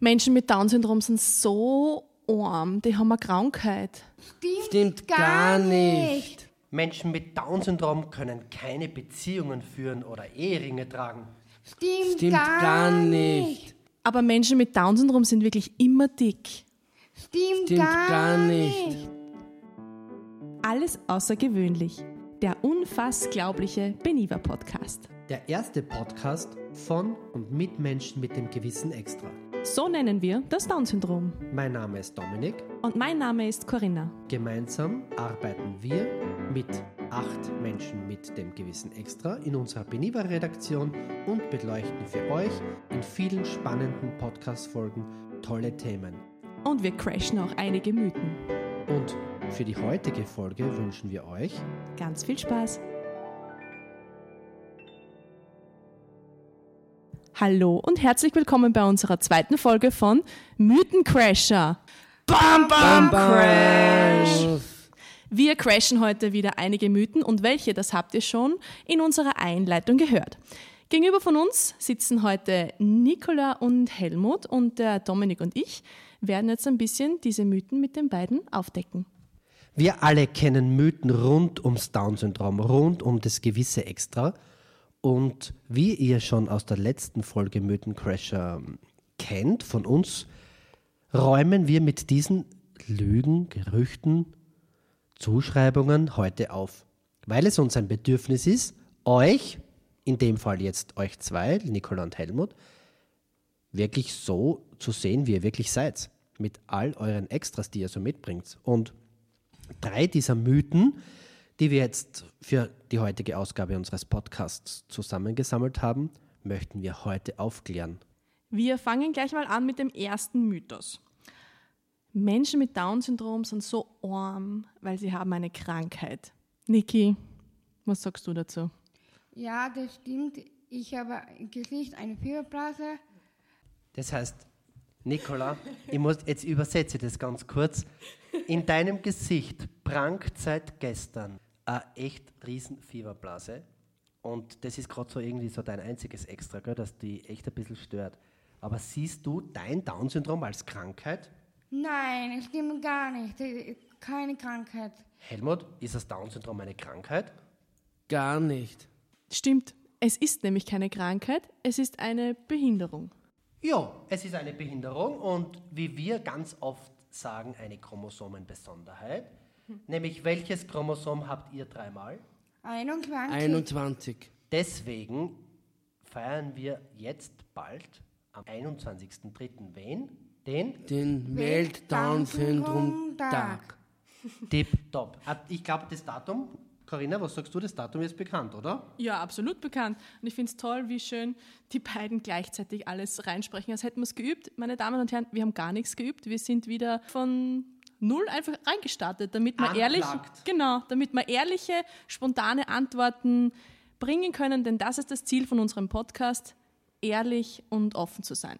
Menschen mit Down-Syndrom sind so arm, die haben eine Krankheit. Stimmt, Stimmt gar nicht. Menschen mit Down-Syndrom können keine Beziehungen führen oder Eheringe tragen. Stimmt, Stimmt gar nicht. Aber Menschen mit Down-Syndrom sind wirklich immer dick. Stimmt, Stimmt gar nicht. Alles außergewöhnlich. Der unfassglaubliche Beniva Podcast. Der erste Podcast von und mit Menschen mit dem gewissen Extra. So nennen wir das Down-Syndrom. Mein Name ist Dominik. Und mein Name ist Corinna. Gemeinsam arbeiten wir mit acht Menschen mit dem gewissen Extra in unserer Beniva-Redaktion und beleuchten für euch in vielen spannenden Podcast-Folgen tolle Themen. Und wir crashen auch einige Mythen. Und für die heutige Folge wünschen wir euch Ganz viel Spaß. Hallo und herzlich willkommen bei unserer zweiten Folge von Mythencrasher. Bam, bam, Crash! Wir crashen heute wieder einige Mythen und welche, das habt ihr schon in unserer Einleitung gehört. Gegenüber von uns sitzen heute Nicola und Helmut und der Dominik und ich werden jetzt ein bisschen diese Mythen mit den beiden aufdecken. Wir alle kennen Mythen rund ums Down-Syndrom, rund um das gewisse Extra. Und wie ihr schon aus der letzten Folge Mythencrasher ähm, kennt, von uns räumen wir mit diesen Lügen, Gerüchten, Zuschreibungen heute auf. Weil es uns ein Bedürfnis ist, euch, in dem Fall jetzt euch zwei, Nicola und Helmut, wirklich so zu sehen, wie ihr wirklich seid. Mit all euren Extras, die ihr so mitbringt. Und drei dieser Mythen, die wir jetzt für die heutige Ausgabe unseres Podcasts zusammengesammelt haben, möchten wir heute aufklären. Wir fangen gleich mal an mit dem ersten Mythos. Menschen mit Down-Syndrom sind so arm, weil sie haben eine Krankheit. Niki, was sagst du dazu? Ja, das stimmt. Ich habe im Gesicht eine Fieberblase. Das heißt, Nicola, ich muss, jetzt übersetze ich das ganz kurz. In deinem Gesicht prangt seit gestern eine echt riesen Fieberblase. Und das ist gerade so irgendwie so dein einziges Extra, gell, dass die echt ein bisschen stört. Aber siehst du dein Down-Syndrom als Krankheit? Nein, es stimmt gar nicht. Keine Krankheit. Helmut, ist das Down-Syndrom eine Krankheit? Gar nicht. Stimmt, es ist nämlich keine Krankheit, es ist eine Behinderung. Ja, es ist eine Behinderung und wie wir ganz oft sagen, eine Chromosomenbesonderheit. Nämlich, welches Chromosom habt ihr dreimal? 21. 21. Deswegen feiern wir jetzt bald am 21.03. wen? Den? Den Welt-Down-Syndrom-Tag. Tipptopp. Ah, Ich glaube, das Datum, Corinna, was sagst du, das Datum ist bekannt, oder? Ja, absolut bekannt. Und ich finde es toll, wie schön die beiden gleichzeitig alles reinsprechen, als hätten wir es geübt. Meine Damen und Herren, wir haben gar nichts geübt. Wir sind wieder von null einfach reingestartet, damit wir ehrlich, genau, damit wir ehrliche, spontane Antworten bringen können, denn das ist das Ziel von unserem Podcast, ehrlich und offen zu sein.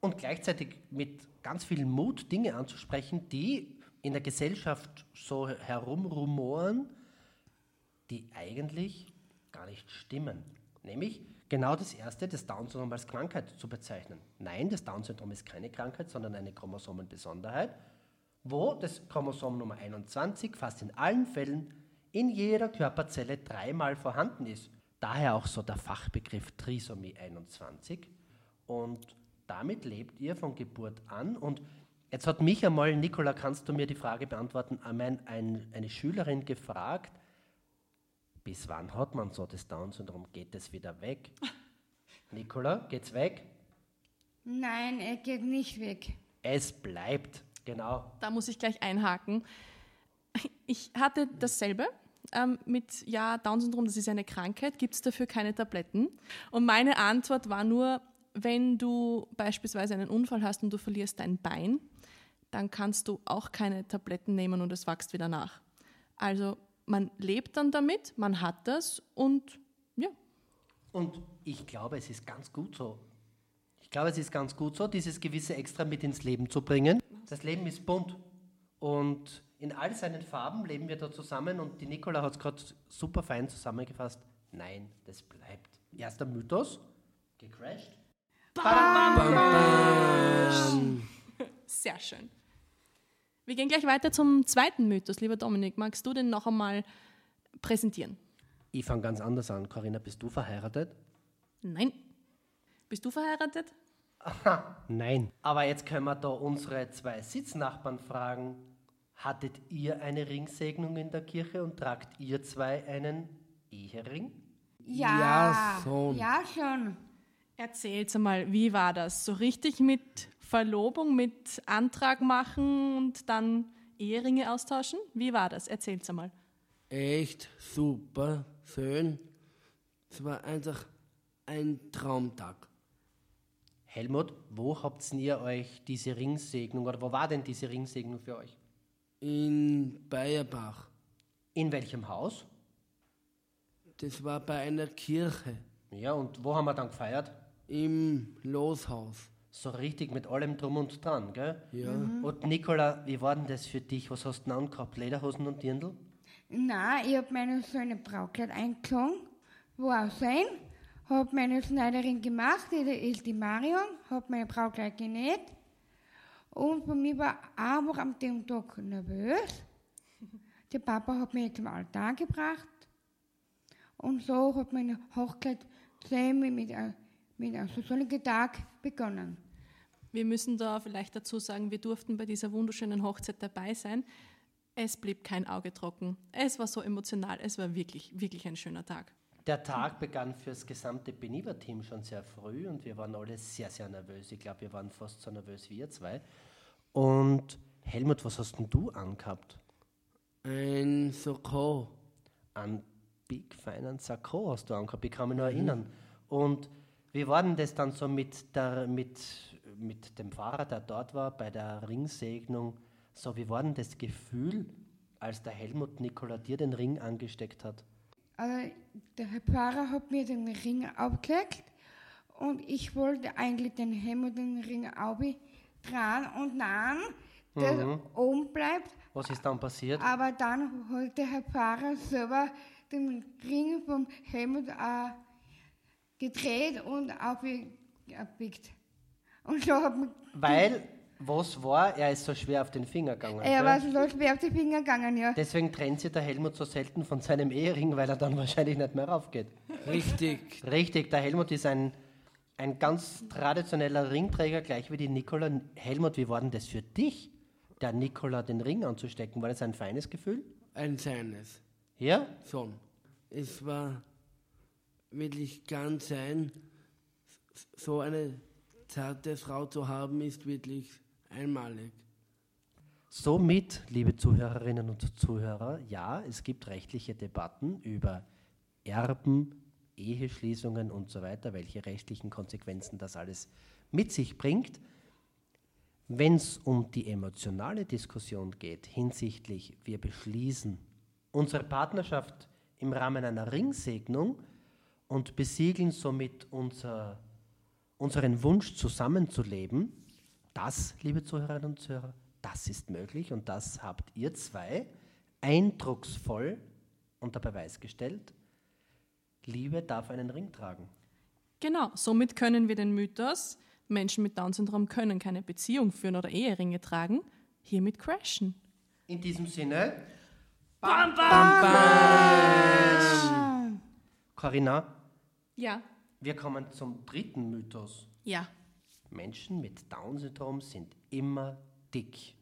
Und gleichzeitig mit ganz viel Mut Dinge anzusprechen, die in der Gesellschaft so herumrumoren, die eigentlich gar nicht stimmen. Nämlich genau das erste, das Down-Syndrom als Krankheit zu bezeichnen. Nein, das Down-Syndrom ist keine Krankheit, sondern eine Chromosomenbesonderheit, wo das Chromosom Nummer 21 fast in allen Fällen in jeder Körperzelle dreimal vorhanden ist. Daher auch so der Fachbegriff Trisomie 21. Und damit lebt ihr von Geburt an. Und jetzt hat mich einmal, Nicola, kannst du mir die Frage beantworten, einmal ein, eine Schülerin gefragt, bis wann hat man so das Down-Syndrom? Geht es wieder weg? Nicola, geht's weg? Nein, er geht nicht weg. Es bleibt, genau. Da muss ich gleich einhaken. Ich hatte dasselbe ähm, mit, ja, Down-Syndrom, das ist eine Krankheit, gibt es dafür keine Tabletten? Und meine Antwort war nur, wenn du beispielsweise einen Unfall hast und du verlierst dein Bein, dann kannst du auch keine Tabletten nehmen und es wächst wieder nach. Also man lebt dann damit, man hat das und ja, Und ich glaube, es ist ganz gut so. Ich glaube, es ist ganz gut so, dieses gewisse Extra mit ins Leben zu bringen. Das Leben ist bunt. Und in all seinen Farben leben wir da zusammen. Und die Nicola hat es gerade super fein zusammengefasst. Nein, das bleibt. Erster Mythos. Gecrashed. Bam, bam. Sehr schön. Wir gehen gleich weiter zum zweiten Mythos. Lieber Dominik, magst du den noch einmal präsentieren? Ich fange ganz anders an. Corinna, bist du verheiratet? Nein. Bist du verheiratet? Nein. Aber jetzt können wir da unsere zwei Sitznachbarn fragen. Hattet ihr eine Ringsegnung in der Kirche und tragt ihr zwei einen Ehering? Ja, Ja, schon. Ja, schon. Erzähl's einmal, wie war das? So richtig mit Verlobung, mit Antrag machen und dann Eheringe austauschen? Wie war das? Erzähl's einmal. Echt super, schön. Es war einfach ein Traumtag. Helmut, wo habt ihr euch diese Ringsegnung oder wo war denn diese Ringsegnung für euch? In Bayerbach. In welchem Haus? Das war bei einer Kirche Ja, und wo haben wir dann gefeiert? im Loshaus. So richtig mit allem drum und dran, gell? Ja. Und Nicola, wie war denn das für dich? Was hast du denn angehabt? Lederhosen und Dirndl? Na, ich habe meine schöne Brautkleid eingezogen, wo auch sein. Habe meine Schneiderin gemacht, die ist die Marion, habe meine Brautkleid genäht. Und bei mir war aber am dem Tag nervös. Der Papa hat mich zum Altar gebracht. Und so hat meine Hochzeit zusammen mit, mit einem so sonnigen Tag begonnen. Wir müssen da vielleicht dazu sagen, wir durften bei dieser wunderschönen Hochzeit dabei sein. Es blieb kein Auge trocken. Es war so emotional. Es war wirklich, wirklich ein schöner Tag. Der Tag begann für das gesamte Beniva-Team schon sehr früh und wir waren alle sehr, sehr nervös. Ich glaube, wir waren fast so nervös wie ihr zwei. Und Helmut, was hast denn du angehabt? Ein Soko. An Big Feinen Sakko hast du angehabt, ich kann mich noch erinnern. Und wie war denn das dann so mit, der, mit, mit dem Fahrer, der dort war, bei der Ringsegnung? So, wie war denn das Gefühl, als der Helmut Nikola dir den Ring angesteckt hat? Also der Herr Pfarrer hat mir den Ring aufgelegt und ich wollte eigentlich den Helmut den Ring dran und dann, der oben bleibt. Was ist dann passiert? Aber dann hat der Herr Pfarrer selber den Ring vom Helmut äh, gedreht und aufgebiegt. Und so hat man, Weil, was war, er ist so schwer auf den Finger gegangen. er war so schwer auf die Finger gegangen, ja. Deswegen trennt sich der Helmut so selten von seinem Ehering, weil er dann wahrscheinlich nicht mehr raufgeht. Richtig. Richtig, der Helmut ist ein, ein ganz traditioneller Ringträger, gleich wie die Nikola. Helmut, wie war denn das für dich, der Nikola den Ring anzustecken? War das ein feines Gefühl? Ein seines. Ja? Schon. Es war wirklich ganz sein. So eine zarte Frau zu haben, ist wirklich einmalig. Somit, liebe Zuhörerinnen und Zuhörer, ja, es gibt rechtliche Debatten über Erben, Eheschließungen und so weiter, welche rechtlichen Konsequenzen das alles mit sich bringt. Wenn es um die emotionale Diskussion geht hinsichtlich, wir beschließen unsere Partnerschaft im Rahmen einer Ringsegnung und besiegeln somit unser, unseren Wunsch zusammenzuleben, das, liebe Zuhörerinnen und Zuhörer, das ist möglich und das habt ihr zwei eindrucksvoll unter Beweis gestellt. Liebe darf einen Ring tragen. Genau, somit können wir den Mythos, Menschen mit Down-Syndrom können keine Beziehung führen oder Eheringe tragen, hiermit crashen. In diesem Sinne, Corinna, Ja. wir kommen zum dritten Mythos. Ja. Menschen mit Down-Syndrom sind immer dick.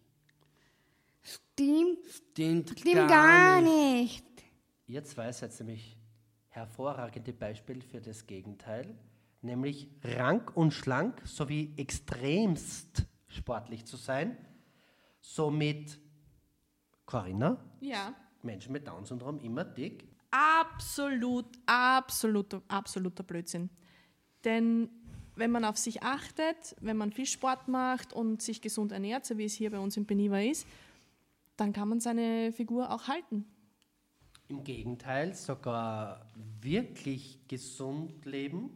Stimmt, Stimmt, stimmt gar nicht. Ihr zwei seid nämlich hervorragende Beispiele für das Gegenteil, nämlich rank und schlank sowie extremst sportlich zu sein. Somit, Corinna, Ja. Menschen mit Down-Syndrom immer dick. Absolut, absoluter, absoluter Blödsinn. Denn wenn man auf sich achtet, wenn man viel Sport macht und sich gesund ernährt, so wie es hier bei uns in Beniva ist, dann kann man seine Figur auch halten. Im Gegenteil, sogar wirklich gesund leben,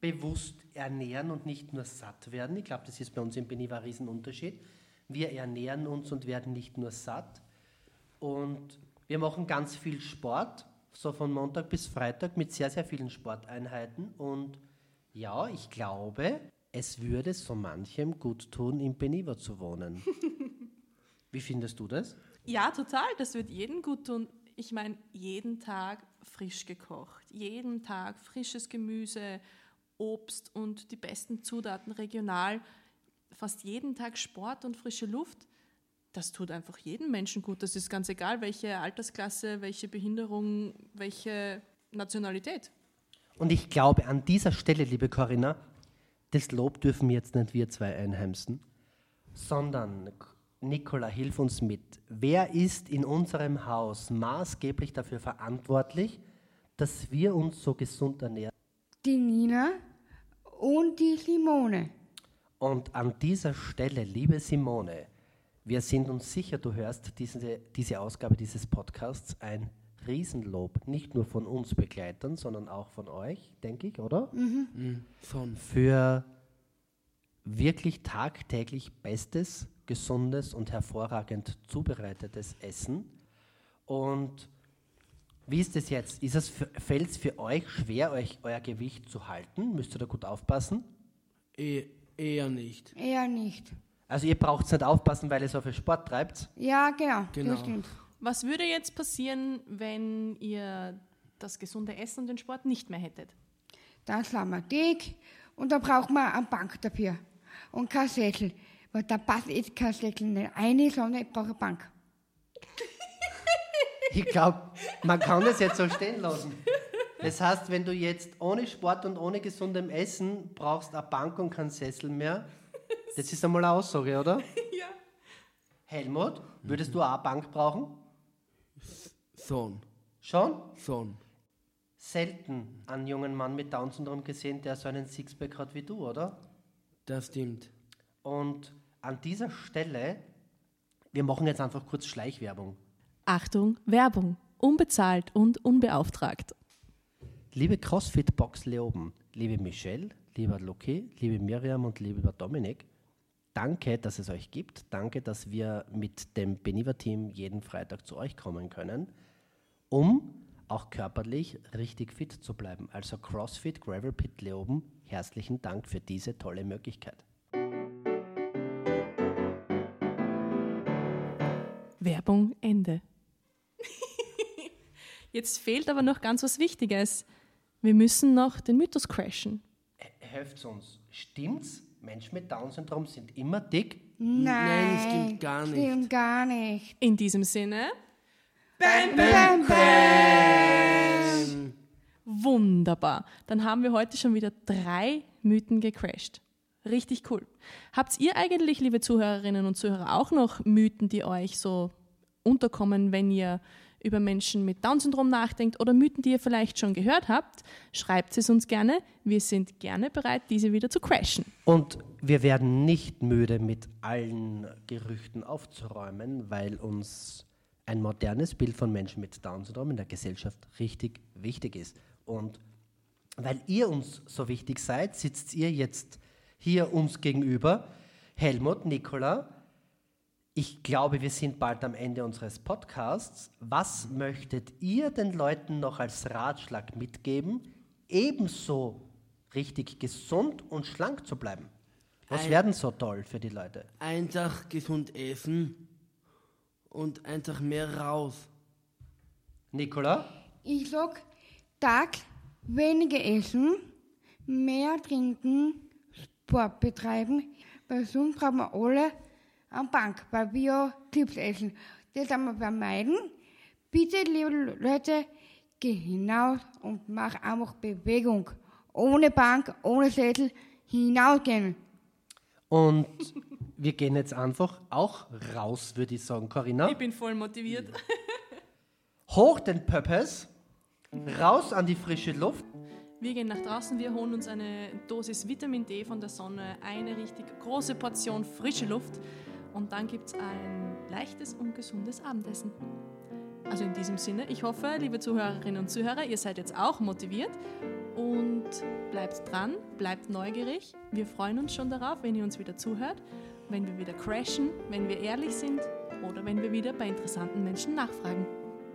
bewusst ernähren und nicht nur satt werden. Ich glaube, das ist bei uns in Beniva ein Riesenunterschied. Wir ernähren uns und werden nicht nur satt. Und wir machen ganz viel Sport, so von Montag bis Freitag mit sehr, sehr vielen Sporteinheiten. Und ja, ich glaube, es würde so manchem gut tun, in Beniva zu wohnen. Wie findest du das? Ja, total. Das wird jedem gut tun. Ich meine, jeden Tag frisch gekocht, jeden Tag frisches Gemüse, Obst und die besten Zutaten regional, fast jeden Tag Sport und frische Luft. Das tut einfach jedem Menschen gut. Das ist ganz egal, welche Altersklasse, welche Behinderung, welche Nationalität. Und ich glaube, an dieser Stelle, liebe Corinna, das Lob dürfen jetzt nicht wir zwei einheimsen, sondern Nicola, hilf uns mit. Wer ist in unserem Haus maßgeblich dafür verantwortlich, dass wir uns so gesund ernähren? Die Nina und die Simone. Und an dieser Stelle, liebe Simone, wir sind uns sicher, du hörst diese, diese Ausgabe dieses Podcasts, ein Riesenlob, nicht nur von uns Begleitern, sondern auch von euch, denke ich, oder? Mhm. Schon. Für wirklich tagtäglich bestes, gesundes und hervorragend zubereitetes Essen. Und wie ist es jetzt? Ist es fällt es für euch schwer, euch euer Gewicht zu halten? Müsst ihr da gut aufpassen? Eh, eher nicht. Eher nicht. Also ihr braucht nicht aufpassen, weil ihr so viel Sport treibt? Ja, genau. Genau. Das stimmt. Was würde jetzt passieren, wenn ihr das gesunde Essen und den Sport nicht mehr hättet? Dann sind wir dick und da braucht man eine Bank dafür. Und kein Sessel. Weil da passt jetzt kein Sessel nicht rein, sondern ich brauche eine Bank. Ich glaube, man kann das jetzt so stehen lassen. Das heißt, wenn du jetzt ohne Sport und ohne gesundem Essen brauchst eine Bank und keinen Sessel mehr, das ist einmal eine Aussage, oder? Ja. Helmut, würdest du auch eine Bank brauchen? Schon. Schon? Schon. Selten einen jungen Mann mit Down-Syndrom gesehen, der so einen Sixpack hat wie du, oder? Das stimmt. Und an dieser Stelle, wir machen jetzt einfach kurz Schleichwerbung. Achtung, Werbung. Unbezahlt und unbeauftragt. Liebe CrossFit-Box Leoben, liebe Michelle, lieber Luki, liebe Miriam und lieber Dominik, danke, dass es euch gibt. Danke, dass wir mit dem Beniva-Team jeden Freitag zu euch kommen können, um auch körperlich richtig fit zu bleiben. Also CrossFit Gravel Pit Leoben, herzlichen Dank für diese tolle Möglichkeit. Werbung Ende. Jetzt fehlt aber noch ganz was Wichtiges. Wir müssen noch den Mythos crashen. Helft uns. Stimmt's? Menschen mit Down-Syndrom sind immer dick? Nein, das stimmt gar nicht. Stimmt gar nicht. In diesem Sinne, Bam, bam. wunderbar. Dann haben wir heute schon wieder drei Mythen gecrashed. Richtig cool. Habt ihr eigentlich, liebe Zuhörerinnen und Zuhörer, auch noch Mythen, die euch so unterkommen, wenn ihr über Menschen mit Down-Syndrom nachdenkt oder Mythen, die ihr vielleicht schon gehört habt? Schreibt es uns gerne. Wir sind gerne bereit, diese wieder zu crashen. Und wir werden nicht müde, mit allen Gerüchten aufzuräumen, weil uns ein modernes Bild von Menschen mit Down-Syndrom in der Gesellschaft richtig wichtig ist. Und weil ihr uns so wichtig seid, sitzt ihr jetzt hier uns gegenüber. Helmut, Nicola, ich glaube, wir sind bald am Ende unseres Podcasts. Was möchtet ihr den Leuten noch als Ratschlag mitgeben, ebenso richtig gesund und schlank zu bleiben? Was Ein- werden so toll für die Leute? Einfach gesund essen und einfach mehr raus. Nicola? Ich sag, Tag weniger essen, mehr trinken, Sport betreiben, weil sonst brauchen wir alle eine Bank, weil wir Chips essen. Das haben wir vermeiden. Bitte, liebe Leute, geh hinaus und mach einfach Bewegung. Ohne Bank, ohne Sessel, hinausgehen. Und wir gehen jetzt einfach auch raus, würde ich sagen, Corinna. bin voll motiviert. Hoch den Pöppes, raus an die frische Luft. Wir gehen nach draußen, wir holen uns eine Dosis Vitamin D von der Sonne, eine richtig große Portion frische Luft und dann gibt es ein leichtes und gesundes Abendessen. Also in diesem Sinne, ich hoffe, liebe Zuhörerinnen und Zuhörer, ihr seid jetzt auch motiviert und bleibt dran, bleibt neugierig. Wir freuen uns schon darauf, wenn ihr uns wieder zuhört, wenn wir wieder crashen, wenn wir ehrlich sind oder wenn wir wieder bei interessanten Menschen nachfragen.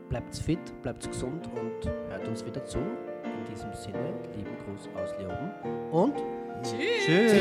Bleibt fit, bleibt gesund und hört uns wieder zu. In diesem Sinne, lieben Gruß aus Leoben und Tschüss. Tschüss.